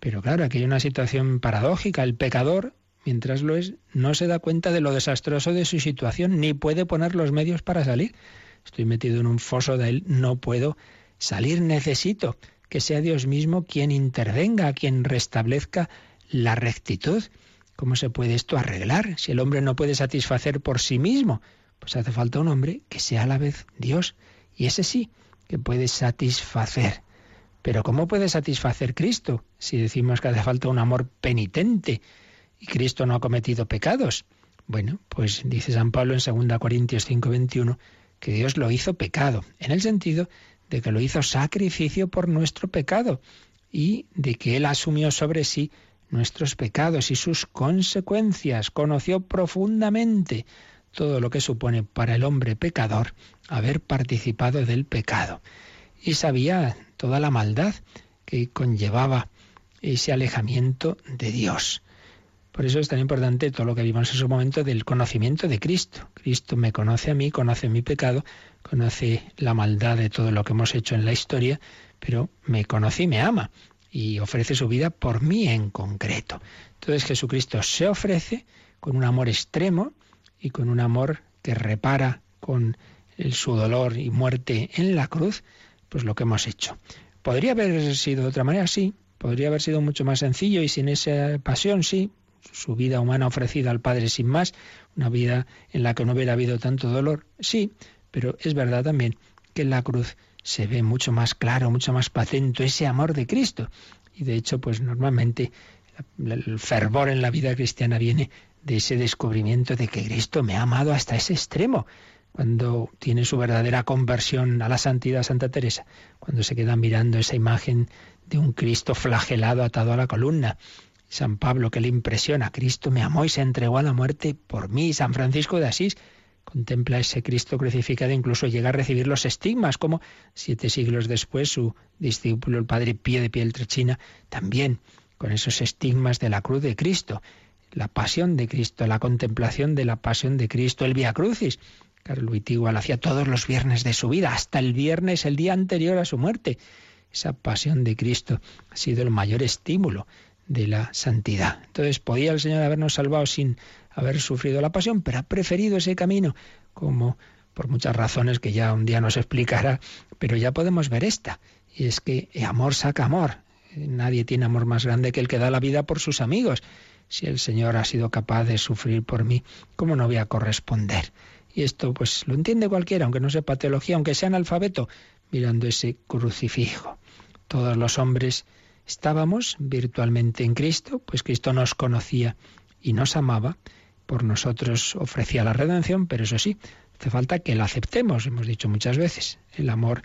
B: Pero claro, aquí hay una situación paradójica. El pecador, mientras lo es, no se da cuenta de lo desastroso de su situación, ni puede poner los medios para salir estoy metido en un foso de él, no puedo salir, necesito que sea Dios mismo quien intervenga, quien restablezca la rectitud. ¿Cómo se puede esto arreglar si el hombre no puede satisfacer por sí mismo? Pues hace falta un hombre que sea a la vez Dios. Y ese sí, que puede satisfacer. Pero ¿cómo puede satisfacer Cristo si decimos que hace falta un amor penitente y Cristo no ha cometido pecados? Bueno, pues dice San Pablo en 2 Corintios 5:21 que Dios lo hizo pecado, en el sentido de que lo hizo sacrificio por nuestro pecado y de que Él asumió sobre sí nuestros pecados y sus consecuencias, conoció profundamente todo lo que supone para el hombre pecador haber participado del pecado y sabía toda la maldad que conllevaba ese alejamiento de Dios. Por eso es tan importante todo lo que vimos en su momento del conocimiento de Cristo. Cristo me conoce a mí, conoce mi pecado, conoce la maldad de todo lo que hemos hecho en la historia, pero me conoce y me ama y ofrece su vida por mí en concreto. Entonces Jesucristo se ofrece con un amor extremo y con un amor que repara con su dolor y muerte en la cruz, pues lo que hemos hecho. ¿Podría haber sido de otra manera? Sí. ¿Podría haber sido mucho más sencillo y sin esa pasión? Sí su vida humana ofrecida al Padre sin más, una vida en la que no hubiera habido tanto dolor, sí, pero es verdad también que en la cruz se ve mucho más claro, mucho más patente ese amor de Cristo. Y de hecho, pues normalmente el fervor en la vida cristiana viene de ese descubrimiento de que Cristo me ha amado hasta ese extremo. Cuando tiene su verdadera conversión a la santidad Santa Teresa, cuando se queda mirando esa imagen de un Cristo flagelado atado a la columna, San Pablo que le impresiona, Cristo me amó y se entregó a la muerte por mí. San Francisco de Asís contempla ese Cristo crucificado, incluso llega a recibir los estigmas, como siete siglos después su discípulo, el padre Pío de Pieltrechina, también con esos estigmas de la cruz de Cristo, la pasión de Cristo, la contemplación de la pasión de Cristo, el Via Crucis. Carlos Wittig lo hacía todos los viernes de su vida, hasta el viernes, el día anterior a su muerte. Esa pasión de Cristo ha sido el mayor estímulo de la santidad. Entonces, podía el Señor habernos salvado sin haber sufrido la pasión, pero ha preferido ese camino, como por muchas razones que ya un día nos explicará, pero ya podemos ver esta, y es que amor saca amor. Nadie tiene amor más grande que el que da la vida por sus amigos. Si el Señor ha sido capaz de sufrir por mí, ¿cómo no voy a corresponder? Y esto pues lo entiende cualquiera, aunque no sepa teología, aunque sea analfabeto, mirando ese crucifijo. Todos los hombres Estábamos virtualmente en Cristo, pues Cristo nos conocía y nos amaba, por nosotros ofrecía la redención, pero eso sí, hace falta que la aceptemos, hemos dicho muchas veces. El amor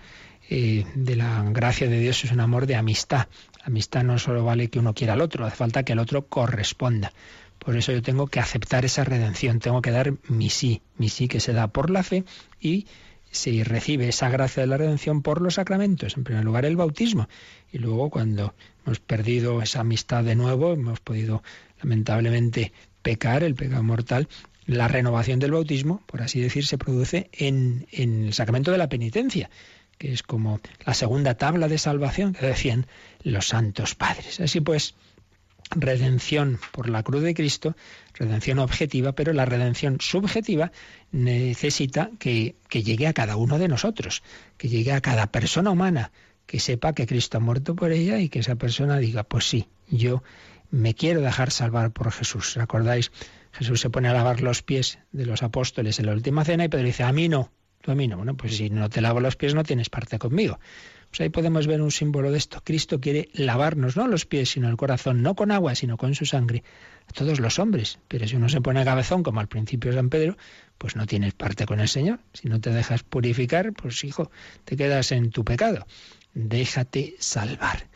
B: eh, de la gracia de Dios es un amor de amistad. Amistad no solo vale que uno quiera al otro, hace falta que el otro corresponda. Por eso yo tengo que aceptar esa redención, tengo que dar mi sí, mi sí que se da por la fe y se recibe esa gracia de la redención por los sacramentos. En primer lugar, el bautismo. Y luego, cuando hemos perdido esa amistad de nuevo, hemos podido lamentablemente pecar, el pecado mortal, la renovación del bautismo, por así decir, se produce en, el sacramento de la penitencia, que es como la segunda tabla de salvación que decían los santos padres. Así pues, redención por la cruz de Cristo, redención objetiva, pero la redención subjetiva necesita que, llegue a cada uno de nosotros, que llegue a cada persona humana, que sepa que Cristo ha muerto por ella y que esa persona diga, pues sí, yo me quiero dejar salvar por Jesús. ¿Recordáis? Jesús se pone a lavar los pies de los apóstoles en la última cena y Pedro dice, a mí no, tú a mí no. Bueno, pues si no te lavo los pies no tienes parte conmigo. Pues ahí podemos ver un símbolo de esto. Cristo quiere lavarnos, no los pies, sino el corazón, no con agua, sino con su sangre, a todos los hombres. Pero si uno se pone cabezón, como al principio de San Pedro, pues no tienes parte con el Señor. Si no te dejas purificar, pues hijo, te quedas en tu pecado. Déjate salvar.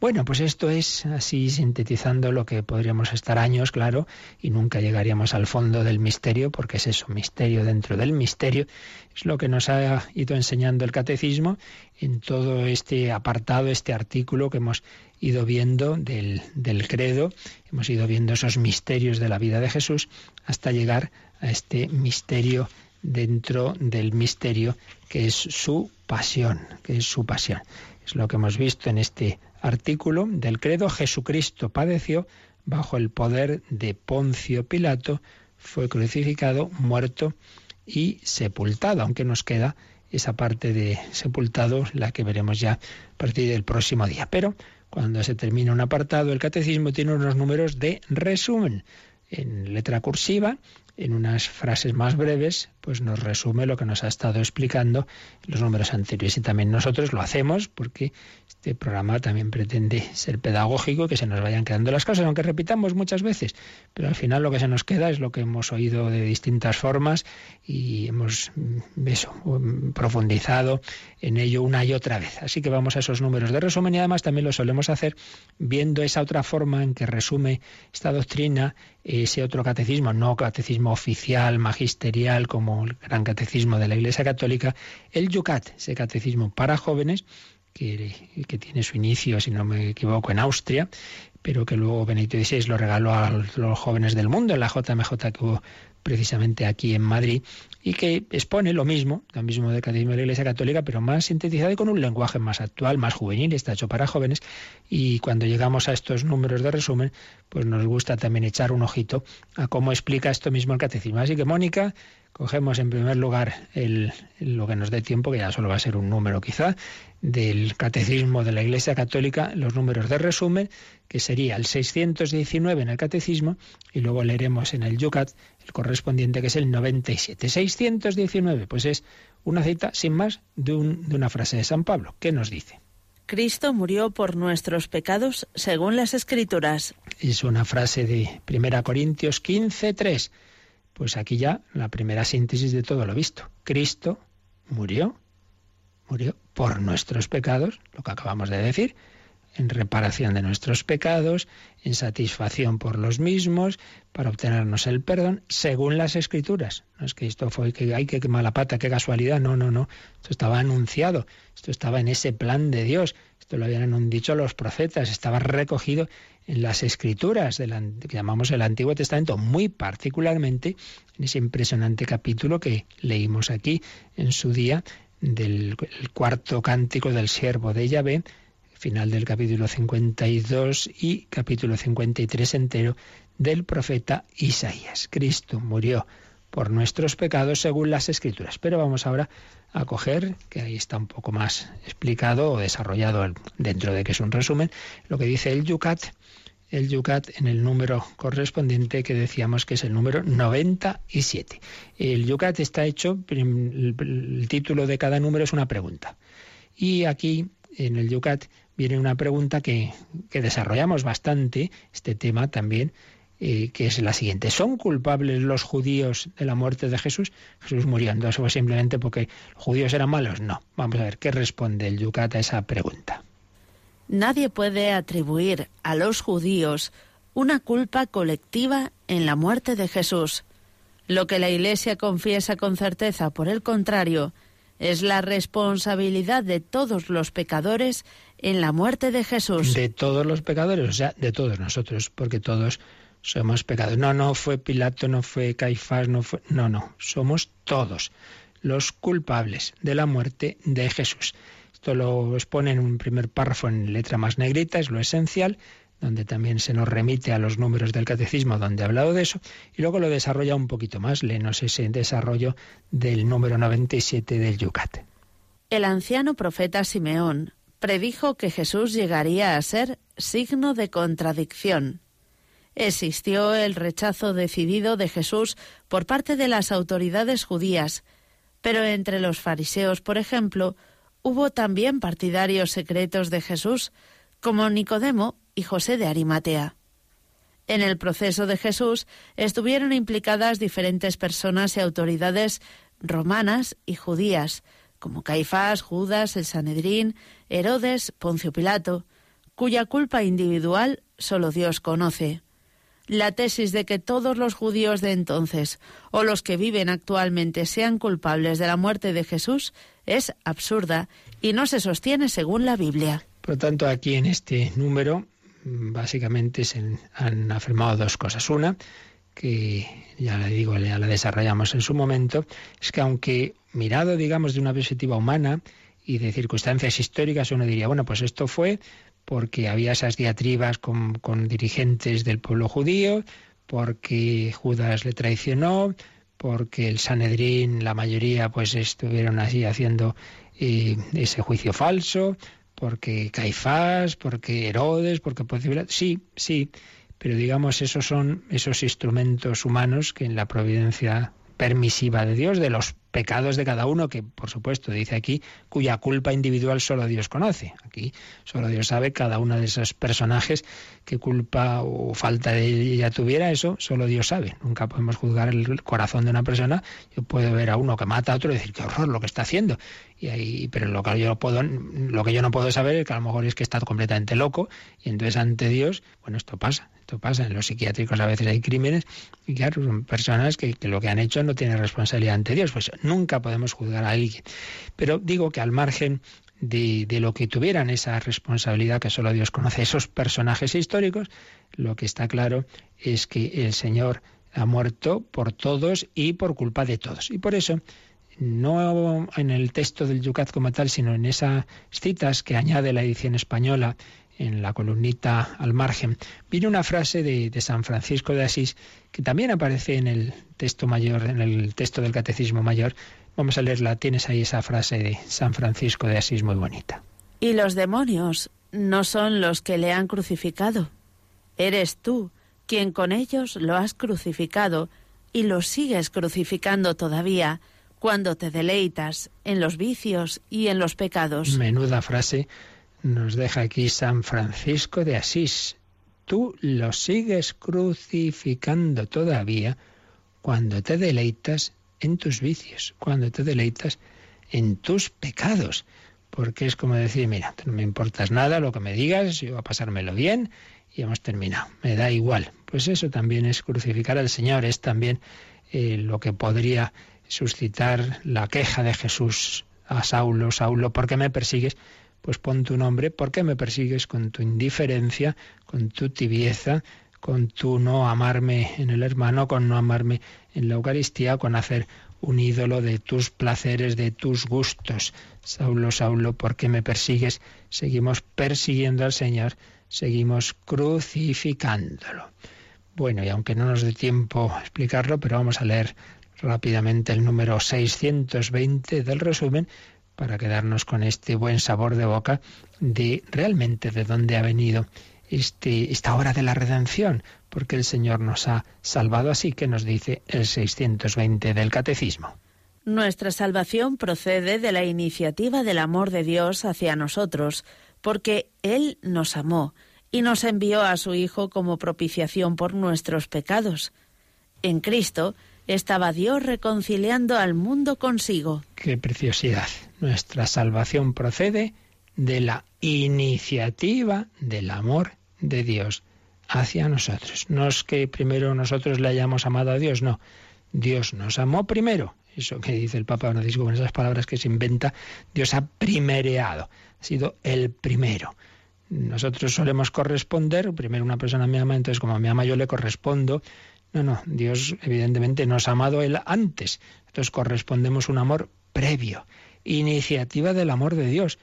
B: Bueno, pues esto es así sintetizando lo que podríamos estar años, claro, y nunca llegaríamos al fondo del misterio, porque es eso, misterio dentro del misterio. Es lo que nos ha ido enseñando el catecismo en todo este apartado, este artículo que hemos ido viendo del, del credo, hemos ido viendo esos misterios de la vida de Jesús hasta llegar a este misterio dentro del misterio que es su pasión, que es su pasión. Es lo que hemos visto en este artículo del credo, Jesucristo padeció bajo el poder de Poncio Pilato, fue crucificado, muerto y sepultado, aunque nos queda esa parte de sepultado, la que veremos ya a partir del próximo día. Pero cuando se termina un apartado, el catecismo tiene unos números de resumen en letra cursiva en unas frases más breves, pues nos resume lo que nos ha estado explicando los números anteriores. Y también nosotros lo hacemos porque este programa también pretende ser pedagógico, que se nos vayan quedando las cosas, aunque repitamos muchas veces, pero al final lo que se nos queda es lo que hemos oído de distintas formas y hemos mm, mm, profundizado en ello una y otra vez. Así que vamos a esos números de resumen y además también lo solemos hacer viendo esa otra forma en que resume esta doctrina ese otro catecismo, no catecismo oficial, magisterial, como el gran catecismo de la Iglesia Católica, el Yucat, ese catecismo para jóvenes, que, tiene su inicio, si no me equivoco, en Austria, pero que luego Benedicto XVI lo regaló a los jóvenes del mundo en la JMJ que hubo precisamente aquí en Madrid, y que expone lo mismo, lo mismo del Catecismo de la Iglesia Católica, pero más sintetizado y con un lenguaje más actual, más juvenil, está hecho para jóvenes, y cuando llegamos a estos números de resumen, pues nos gusta también echar un ojito a cómo explica esto mismo el Catecismo. Así que, Mónica, cogemos en primer lugar el, lo que nos dé tiempo, que ya solo va a ser un número quizá, del Catecismo de la Iglesia Católica, los números de resumen, que sería el 619 en el Catecismo, y luego leeremos en el Yucat el correspondiente, que es el 97. 619, pues es una cita, sin más, de, de una frase de San Pablo. ¿Qué nos dice?
C: Cristo murió por nuestros pecados según las Escrituras.
B: Es una frase de 1 Corintios 15, 3. Pues aquí ya la primera síntesis de todo lo visto. Cristo murió, murió por nuestros pecados, lo que acabamos de decir, en reparación de nuestros pecados, en satisfacción por los mismos, para obtenernos el perdón, según las escrituras. No es que esto fue que hay que mala pata, qué casualidad, no, no, no. Esto estaba anunciado, esto estaba en ese plan de Dios, esto lo habían dicho los profetas, estaba recogido en las escrituras que llamamos el Antiguo Testamento, muy particularmente en ese impresionante capítulo que leímos aquí en su día del cuarto cántico del siervo de Yahvé, final del capítulo 52 y capítulo 53 entero del profeta Isaías. Cristo murió por nuestros pecados según las escrituras. Pero vamos ahora a coger, que ahí está un poco más explicado o desarrollado dentro de que es un resumen, lo que dice el Yucat, el Yucat en el número correspondiente que decíamos que es el número 97. El Yucat está hecho, el título de cada número es una pregunta. Y aquí en el Yucat viene una pregunta que, desarrollamos bastante, este tema también, eh, que es la siguiente. ¿Son culpables los judíos de la muerte de Jesús? Jesús muriendo, ¿eso fue simplemente porque los judíos eran malos? No. Vamos a ver qué responde el Yucat a esa pregunta.
C: Nadie puede atribuir a los judíos una culpa colectiva en la muerte de Jesús. Lo que la Iglesia confiesa con certeza, por el contrario, es la responsabilidad de todos los pecadores en la muerte de Jesús.
B: De todos los pecadores, o sea, de todos nosotros, porque todos somos pecadores. No, no fue Pilato, no fue Caifás, no fue... No, no, somos todos los culpables de la muerte de Jesús. Esto lo expone en un primer párrafo en letra más negrita, es lo esencial, donde también se nos remite a los números del catecismo donde ha hablado de eso, y luego lo desarrolla un poquito más, léenos ese desarrollo del número 97 del Yucat.
C: El anciano profeta Simeón predijo que Jesús llegaría a ser signo de contradicción. Existió el rechazo decidido de Jesús por parte de las autoridades judías, pero entre los fariseos, por ejemplo, hubo también partidarios secretos de Jesús, como Nicodemo y José de Arimatea. En el proceso de Jesús estuvieron implicadas diferentes personas y autoridades romanas y judías, como Caifás, Judas, el Sanedrín, Herodes, Poncio Pilato, cuya culpa individual solo Dios conoce. La tesis de que todos los judíos de entonces o los que viven actualmente sean culpables de la muerte de Jesús es absurda y no se sostiene según la Biblia.
B: Por lo tanto, aquí en este número básicamente se han afirmado dos cosas. Una, que ya le digo, ya la desarrollamos en su momento, es que aunque mirado, digamos, de una perspectiva humana y de circunstancias históricas, uno diría, bueno, pues esto fue porque había esas diatribas con, dirigentes del pueblo judío, porque Judas le traicionó, porque el Sanedrín, la mayoría, pues estuvieron así haciendo eh, ese juicio falso, porque Caifás, porque Herodes, porque Sí, sí, pero digamos, esos son esos instrumentos humanos que en la providencia permisiva de Dios, de los pecados de cada uno, que por supuesto dice aquí, cuya culpa individual solo Dios conoce. Aquí solo Dios sabe cada uno de esos personajes qué culpa o falta de ella tuviera, eso solo Dios sabe. Nunca podemos juzgar el corazón de una persona. Yo puedo ver a uno que mata a otro y decir, qué horror lo que está haciendo. Y ahí, pero lo que yo puedo, lo que yo no puedo saber es que a lo mejor es que está completamente loco y entonces ante Dios, bueno, esto pasa, esto pasa. En los psiquiátricos a veces hay crímenes y claro, son personas que, lo que han hecho no tienen responsabilidad ante Dios. Pues nunca podemos juzgar a alguien. Pero digo que al margen de, de, lo que tuvieran esa responsabilidad que solo Dios conoce, esos personajes históricos, lo que está claro es que el Señor ha muerto por todos y por culpa de todos. Y por eso no en el texto del Yucat como tal, sino en esas citas que añade la edición española en la columnita al margen, viene una frase de, de, San Francisco de Asís que también aparece en el texto mayor, en el texto del Catecismo Mayor. Vamos a leerla. Tienes ahí esa frase de San Francisco de Asís muy bonita.
C: Y los demonios no son los que le han crucificado. Eres tú quien con ellos lo has crucificado y lo sigues crucificando todavía cuando te deleitas en los vicios y en los pecados.
B: Menuda frase nos deja aquí San Francisco de Asís. Tú lo sigues crucificando todavía cuando te deleitas en tus vicios, cuando te deleitas en tus pecados. Porque es como decir, mira, no me importas nada lo que me digas, yo voy a pasármelo bien y hemos terminado. Me da igual. Pues eso también es crucificar al Señor, es también eh, lo que podría suscitar la queja de Jesús a Saulo, Saulo, ¿por qué me persigues? Pues pon tu nombre, ¿por qué me persigues con tu indiferencia, con tu tibieza, con tu no amarme en el hermano, con no amarme en la Eucaristía, con hacer un ídolo de tus placeres, de tus gustos. Saulo, Saulo, ¿por qué me persigues? Seguimos persiguiendo al Señor, seguimos crucificándolo. Bueno, y aunque no nos dé tiempo explicarlo, pero vamos a leer rápidamente el número 620 del resumen para quedarnos con este buen sabor de boca de realmente de dónde ha venido este, esta hora de la redención, porque el Señor nos ha salvado así que nos dice el 620 del Catecismo.
C: Nuestra salvación procede de la iniciativa del amor de Dios hacia nosotros, porque Él nos amó y nos envió a su Hijo como propiciación por nuestros pecados. En Cristo, estaba Dios reconciliando al mundo consigo.
B: Qué preciosidad. Nuestra salvación procede de la iniciativa del amor de Dios hacia nosotros. No es que primero nosotros le hayamos amado a Dios, no. Dios nos amó primero. Eso que dice el Papa Francisco con esas palabras que se inventa, Dios ha primereado, ha sido el primero. Nosotros solemos corresponder, primero una persona me ama, entonces como me ama yo le correspondo, no, no, Dios evidentemente nos ha amado Él antes. Entonces correspondemos un amor previo, iniciativa del amor de Dios.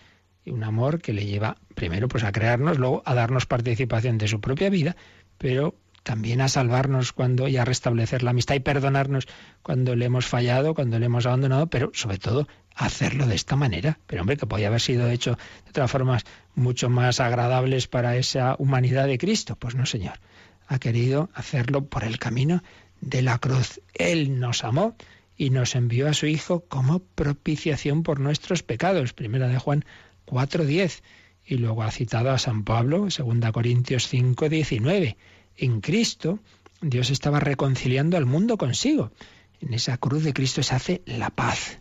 B: Y un amor que le lleva primero pues a crearnos, luego a darnos participación de su propia vida, pero también a salvarnos cuando y a restablecer la amistad y perdonarnos cuando le hemos fallado, cuando le hemos abandonado, pero sobre todo hacerlo de esta manera. Pero hombre, que podía haber sido hecho de otras formas mucho más agradables para esa humanidad de Cristo. Pues no, Señor ha querido hacerlo por el camino de la cruz. Él nos amó y nos envió a su Hijo como propiciación por nuestros pecados. Primera de Juan 4.10. Y luego ha citado a San Pablo, 2 Corintios 5.19. En Cristo Dios estaba reconciliando al mundo consigo. En esa cruz de Cristo se hace la paz.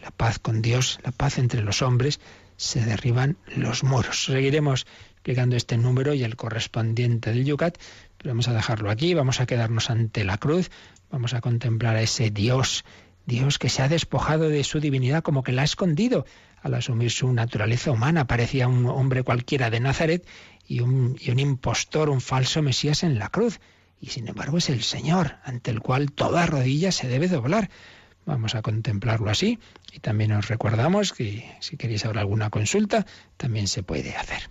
B: La paz con Dios, la paz entre los hombres, se derriban los muros. Seguiremos explicando este número y el correspondiente del Yucat, vamos a dejarlo aquí, vamos a quedarnos ante la cruz, vamos a contemplar a ese Dios, Dios que se ha despojado de su divinidad como que la ha escondido al asumir su naturaleza humana. Parecía un hombre cualquiera de Nazaret y un, y un impostor, un falso Mesías en la cruz. Y sin embargo es el Señor, ante el cual toda rodilla se debe doblar. Vamos a contemplarlo así y también os recordamos que si queréis ahora alguna consulta, también se puede hacer.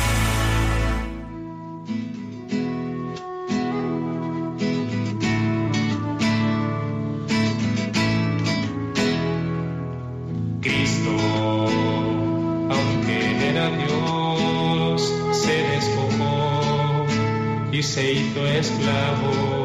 F: esclavo.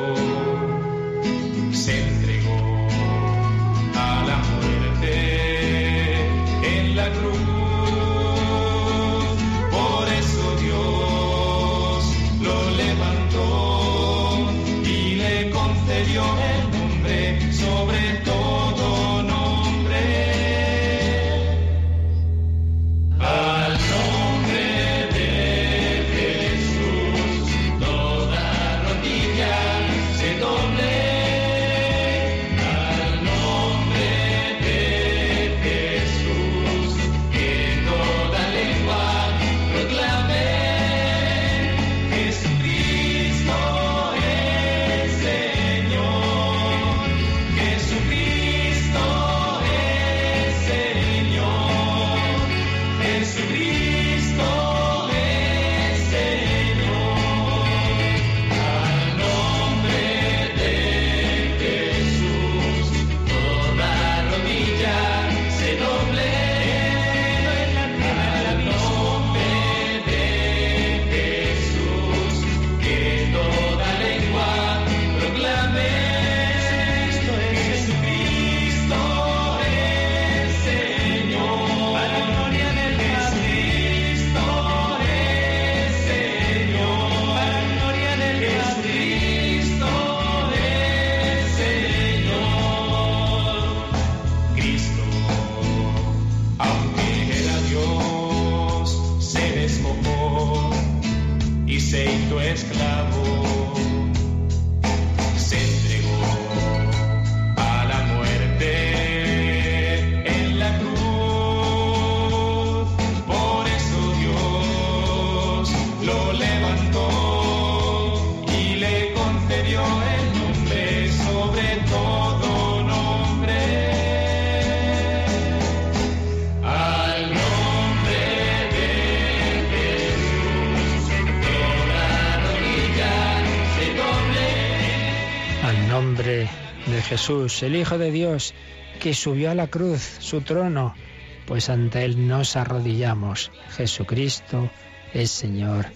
F: Jesús, el
B: Hijo de Dios, que subió a la cruz, su trono, pues ante Él nos arrodillamos. Jesucristo es Señor.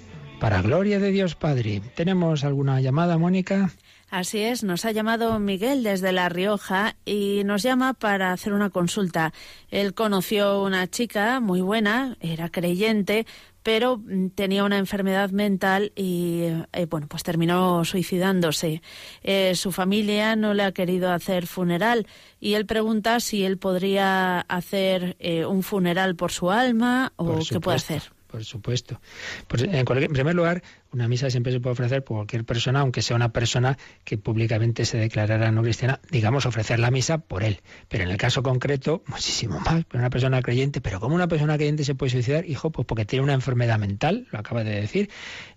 B: Para gloria de Dios Padre. ¿Tenemos alguna llamada, Mónica?
C: Así es, nos ha llamado Miguel desde La Rioja y nos llama para hacer una consulta. Él conoció una chica muy buena, era creyente, pero mm, tenía una enfermedad mental y eh, bueno, pues terminó suicidándose. Eh, su familia no le ha querido hacer funeral y él pregunta si él podría hacer eh, un funeral por su alma o
B: Por
C: qué puede hacer.
B: Por supuesto. Pues, en, cualquier- en primer lugar, una misa siempre se puede ofrecer por cualquier persona, aunque sea una persona que públicamente se declarara no cristiana, digamos, ofrecer la misa por él. Pero en el caso concreto, muchísimo más. Pero una persona creyente, pero ¿cómo una persona creyente se puede suicidar? Hijo, pues porque tiene una enfermedad mental, lo acaba de decir.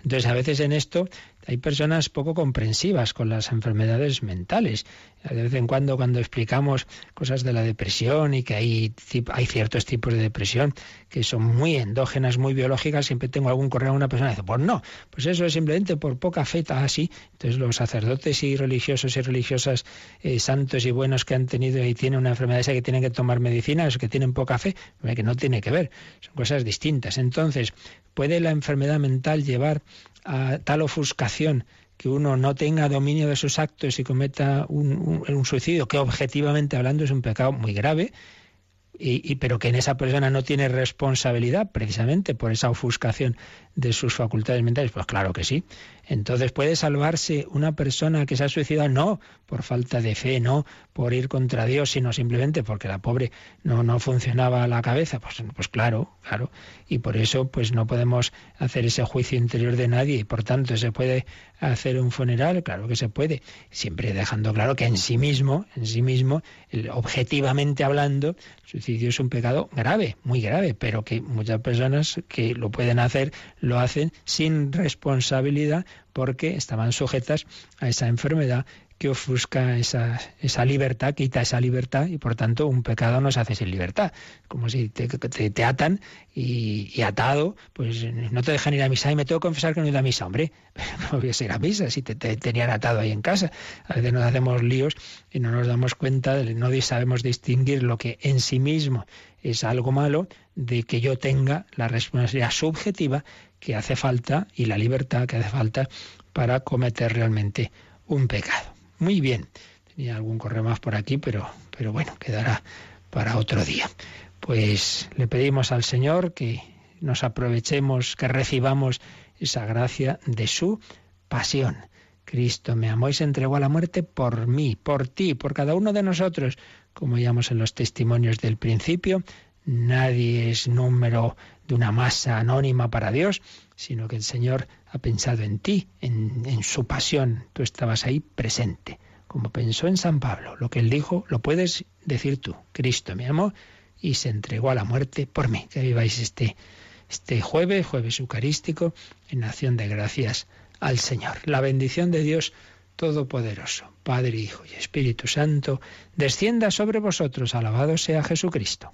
B: Entonces, a veces en esto hay personas poco comprensivas con las enfermedades mentales. De vez en cuando, cuando explicamos cosas de la depresión y que hay, hay ciertos tipos de depresión que son muy endógenas, muy biológicas, siempre tengo algún correo a una persona que dice, pues no, pues eso es simplemente por poca fe, así. Entonces los sacerdotes y religiosos y religiosas eh, santos y buenos que han tenido y tienen una enfermedad esa que tienen que tomar medicina, los que tienen poca fe, que no tiene que ver, son cosas distintas. Entonces, ¿puede la enfermedad mental llevar a tal ofuscación que uno no tenga dominio de sus actos y cometa un suicidio, que objetivamente hablando es un pecado muy grave, y, y- pero que en esa persona no tiene responsabilidad precisamente por esa ofuscación de sus facultades mentales? Pues claro que sí. Entonces, ¿puede salvarse una persona que se ha suicidado? No por falta de fe, no por ir contra Dios, sino simplemente porque la pobre no, no funcionaba la cabeza. Pues, pues claro, claro. Y por eso pues no podemos hacer ese juicio interior de nadie y por tanto se puede hacer un funeral, claro que se puede, siempre dejando claro que en sí mismo, en sí mismo, objetivamente hablando, el suicidio es un pecado grave, muy grave, pero que muchas personas que lo pueden hacer lo hacen sin responsabilidad porque estaban sujetas a esa enfermedad que ofusca esa, esa libertad, quita esa libertad y por tanto un pecado nos hace sin libertad. Como si te, te, atan y, atado, pues no te dejan ir a misa y me tengo que confesar que no he ido a misa, hombre, [LAUGHS] no voy a ir a misa si te, tenían atado ahí en casa. A veces nos hacemos líos y no nos damos cuenta, no sabemos distinguir lo que en sí mismo es algo malo de que yo tenga la responsabilidad subjetiva que hace falta y la libertad que hace falta para cometer realmente un pecado. Muy bien. Tenía algún correo más por aquí, pero, pero bueno, quedará para otro día. Pues le pedimos al Señor que nos aprovechemos, que recibamos esa gracia de su pasión. Cristo me amó y se entregó a la muerte por mí, por ti, por cada uno de nosotros. Como veíamos en los testimonios del principio, nadie es número de una masa anónima para Dios, sino que el Señor ha pensado en ti, en, su pasión. Tú estabas ahí presente, como pensó en San Pablo. Lo que él dijo lo puedes decir tú. Cristo me amó y se entregó a la muerte por mí. Que viváis este, este jueves, jueves eucarístico, en acción de gracias al Señor. La bendición de Dios Todopoderoso, Padre, Hijo y Espíritu Santo, descienda sobre vosotros. Alabado sea Jesucristo.